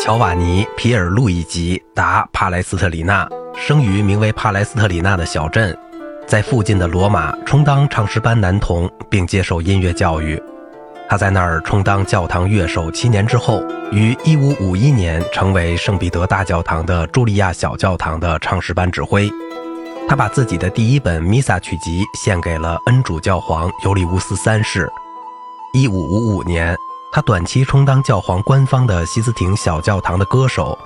乔瓦尼·皮尔路易吉·达·帕莱斯特里纳生于名为帕莱斯特里纳的小镇，在附近的罗马充当唱诗班男童，并接受音乐教育。他在那儿充当教堂乐手七年之后，于1551年成为圣彼得大教堂的茱莉亚小教堂的唱诗班指挥。他把自己的第一本弥撒曲集献给了恩主教皇尤利乌斯三世。1555年。他短期充当教皇官方的西斯廷小教堂的歌手，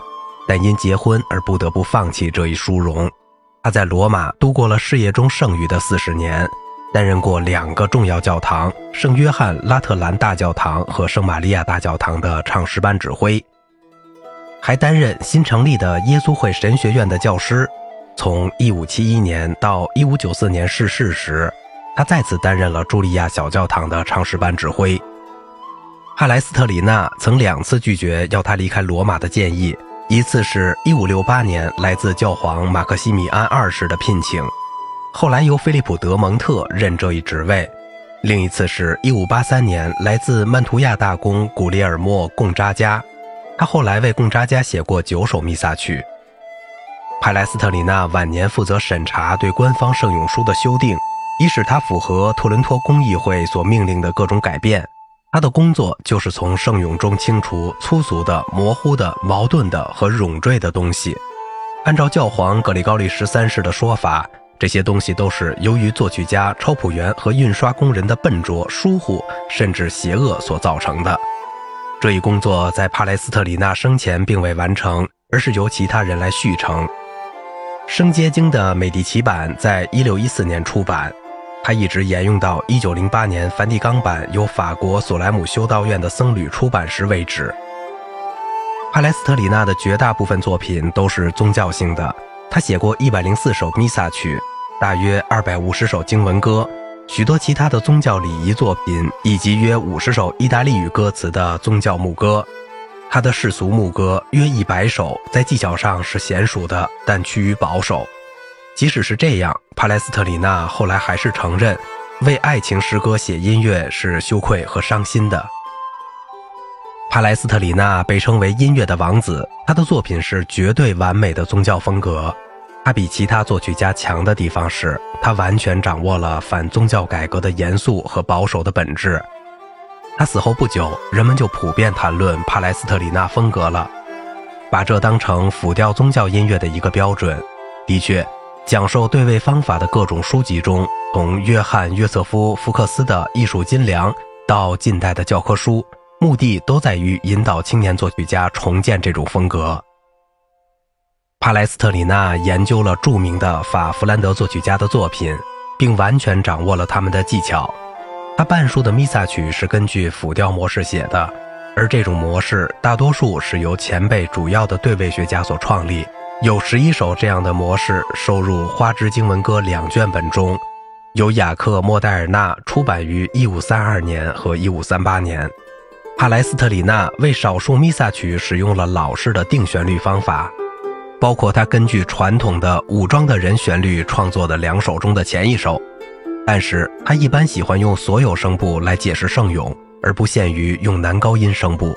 但因结婚而不得不放弃这一殊荣。他在罗马度过了事业中剩余的四十年，担任过两个重要教堂——圣约翰拉特兰大教堂和圣玛利亚大教堂的唱诗班指挥，还担任新成立的耶稣会神学院的教师。从1571年到1594年逝世时，他再次担任了茱莉亚小教堂的唱诗班指挥。帕莱斯特里纳曾两次拒绝要他离开罗马的建议，一次是一五六八年来自教皇马克西米安二世的聘请，后来由菲利普德蒙特任这一职位；另一次是一五八三年来自曼图亚大公古里尔莫贡扎加，他后来为贡扎加写过九首弥撒曲。帕莱斯特里纳晚年负责审查对官方圣咏书的修订，以使它符合托伦托公议会所命令的各种改变。他的工作就是从圣咏中清除粗俗的、模糊的、矛盾的和冗赘的东西。按照教皇格里高利十三世的说法，这些东西都是由于作曲家、抄谱员和印刷工人的笨拙、疏忽，甚至邪恶所造成的。这一工作在帕莱斯特里纳生前并未完成，而是由其他人来续成。圣结经的美第奇版在一六一四年出版。它一直沿用到一九零八年梵蒂冈版由法国索莱姆修道院的僧侣出版时为止。帕莱斯特里纳的绝大部分作品都是宗教性的，他写过一百零四首弥撒曲，大约二百五十首经文歌，许多其他的宗教礼仪作品，以及约五十首意大利语歌词的宗教牧歌。他的世俗牧歌约一百首，在技巧上是娴熟的，但趋于保守。即使是这样，帕莱斯特里纳后来还是承认，为爱情诗歌写音乐是羞愧和伤心的。帕莱斯特里纳被称为音乐的王子，他的作品是绝对完美的宗教风格。他比其他作曲家强的地方是，他完全掌握了反宗教改革的严肃和保守的本质。他死后不久，人们就普遍谈论帕莱斯特里纳风格了，把这当成辅调宗教音乐的一个标准。的确。讲授对位方法的各种书籍中，从约翰·约瑟夫·福克斯的《艺术金良》到近代的教科书，目的都在于引导青年作曲家重建这种风格。帕莱斯特里纳研究了著名的法弗兰德作曲家的作品，并完全掌握了他们的技巧。他半数的弥撒曲是根据辅调模式写的，而这种模式大多数是由前辈主要的对位学家所创立。有十一首这样的模式收入《花枝经文歌》两卷本中，由雅克·莫代尔纳出版于1532年和1538年。帕莱斯特里纳为少数弥撒曲使用了老式的定旋律方法，包括他根据传统的武装的人旋律创作的两首中的前一首。但是他一般喜欢用所有声部来解释圣咏，而不限于用男高音声部，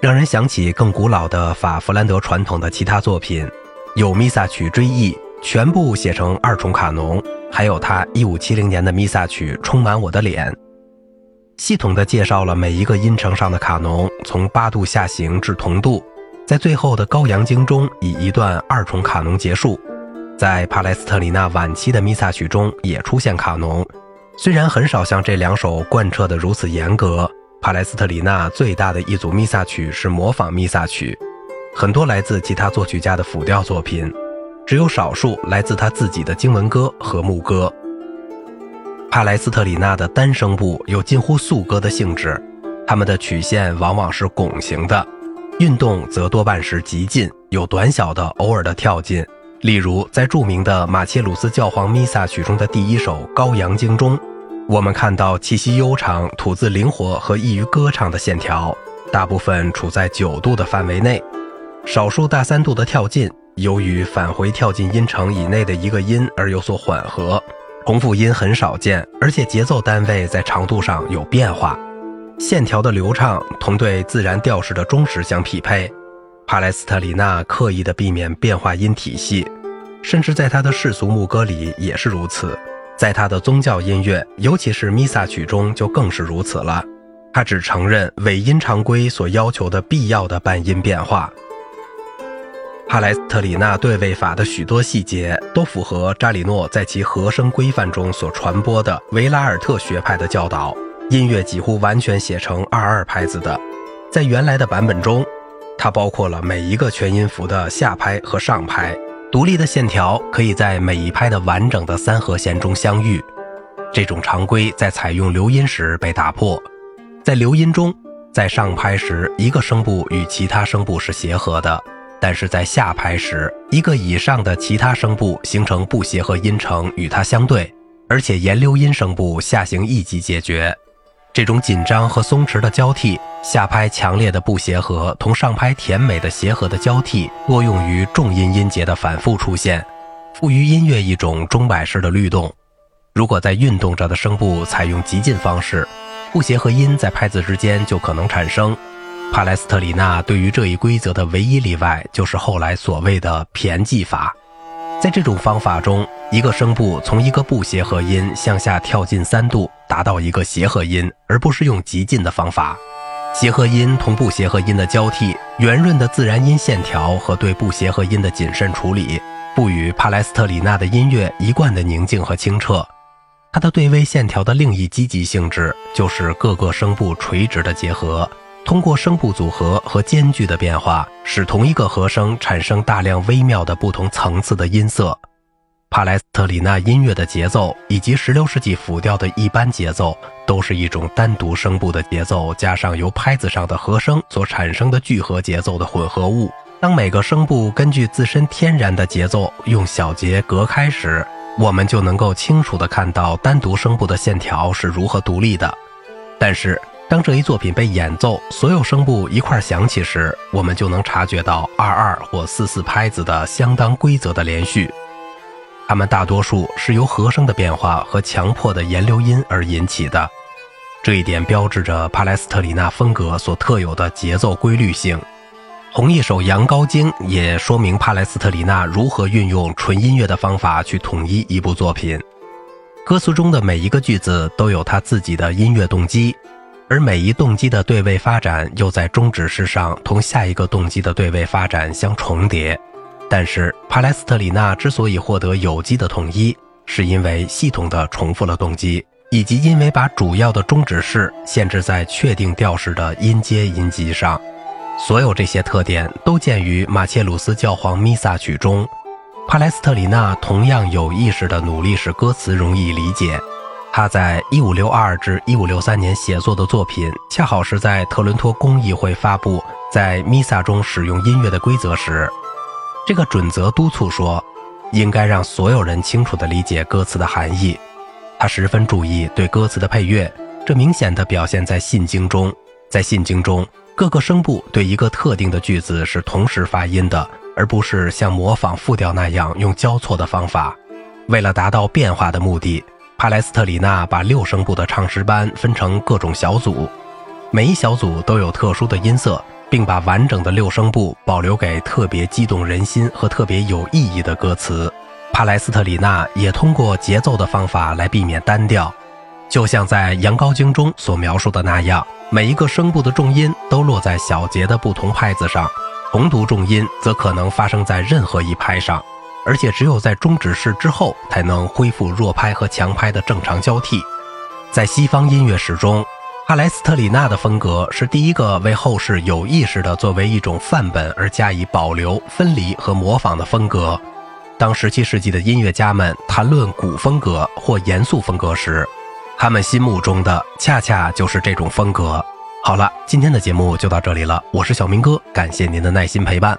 让人想起更古老的法弗兰德传统的其他作品。有弥撒曲追忆全部写成二重卡农，还有他一五七零年的弥撒曲充满我的脸，系统的介绍了每一个音程上的卡农，从八度下行至同度，在最后的高阳经中以一段二重卡农结束。在帕莱斯特里纳晚期的弥撒曲中也出现卡农，虽然很少像这两首贯彻的如此严格。帕莱斯特里纳最大的一组弥撒曲是模仿弥撒曲。很多来自其他作曲家的辅调作品，只有少数来自他自己的经文歌和牧歌。帕莱斯特里纳的单声部有近乎素歌的性质，它们的曲线往往是拱形的，运动则多半是极进，有短小的偶尔的跳进。例如，在著名的马切鲁斯教皇弥撒曲中的第一首《羔羊经》中，我们看到气息悠长、吐字灵活和易于歌唱的线条，大部分处在九度的范围内。少数大三度的跳进，由于返回跳进音程以内的一个音而有所缓和。重复音很少见，而且节奏单位在长度上有变化。线条的流畅同对自然调式的忠实相匹配。帕莱斯特里纳刻意的避免变化音体系，甚至在他的世俗牧歌里也是如此。在他的宗教音乐，尤其是弥撒曲中，就更是如此了。他只承认尾音常规所要求的必要的半音变化。帕莱斯特里纳对位法的许多细节都符合扎里诺在其和声规范中所传播的维拉尔特学派的教导。音乐几乎完全写成二二拍子的，在原来的版本中，它包括了每一个全音符的下拍和上拍，独立的线条可以在每一拍的完整的三和弦中相遇。这种常规在采用留音时被打破，在留音中，在上拍时一个声部与其他声部是协和的。但是在下拍时，一个以上的其他声部形成不协和音程与它相对，而且沿溜音声部下行一级解决。这种紧张和松弛的交替，下拍强烈的不协和同上拍甜美的协和的交替，多用于重音音节的反复出现，赋予音乐一种钟摆式的律动。如果在运动着的声部采用极进方式，不协和音在拍子之间就可能产生。帕莱斯特里纳对于这一规则的唯一例外，就是后来所谓的骈记法。在这种方法中，一个声部从一个不协和音向下跳进三度，达到一个协和音，而不是用极进的方法。协和音同不协和音的交替、圆润的自然音线条和对不协和音的谨慎处理，赋予帕莱斯特里纳的音乐一贯的宁静和清澈。它的对位线条的另一积极性质，就是各个声部垂直的结合。通过声部组合和间距的变化，使同一个和声产生大量微妙的不同层次的音色。帕莱斯特里纳音乐的节奏以及16世纪辅调的一般节奏，都是一种单独声部的节奏加上由拍子上的和声所产生的聚合节奏的混合物。当每个声部根据自身天然的节奏用小节隔开时，我们就能够清楚地看到单独声部的线条是如何独立的。但是，当这一作品被演奏，所有声部一块响起时，我们就能察觉到二二或四四拍子的相当规则的连续。它们大多数是由和声的变化和强迫的延留音而引起的。这一点标志着帕莱斯特里纳风格所特有的节奏规律性。同一首《羊羔经》也说明帕莱斯特里纳如何运用纯音乐的方法去统一一部作品。歌词中的每一个句子都有他自己的音乐动机。而每一动机的对位发展又在终止式上同下一个动机的对位发展相重叠，但是帕莱斯特里纳之所以获得有机的统一，是因为系统的重复了动机，以及因为把主要的终止式限制在确定调式的音阶音级上。所有这些特点都见于马切鲁斯教皇弥撒曲中。帕莱斯特里纳同样有意识地努力使歌词容易理解。他在一五六二至一五六三年写作的作品，恰好是在特伦托公议会发布在弥撒中使用音乐的规则时。这个准则督促说，应该让所有人清楚地理解歌词的含义。他十分注意对歌词的配乐，这明显地表现在信经中。在信经中，各个声部对一个特定的句子是同时发音的，而不是像模仿复调那样用交错的方法。为了达到变化的目的。帕莱斯特里纳把六声部的唱诗班分成各种小组，每一小组都有特殊的音色，并把完整的六声部保留给特别激动人心和特别有意义的歌词。帕莱斯特里纳也通过节奏的方法来避免单调，就像在《羊羔经》中所描述的那样，每一个声部的重音都落在小节的不同拍子上，重读重音则可能发生在任何一拍上。而且只有在终止式之后，才能恢复弱拍和强拍的正常交替。在西方音乐史中，阿莱斯特里纳的风格是第一个为后世有意识地作为一种范本而加以保留、分离和模仿的风格。当17世纪的音乐家们谈论古风格或严肃风格时，他们心目中的恰恰就是这种风格。好了，今天的节目就到这里了，我是小明哥，感谢您的耐心陪伴。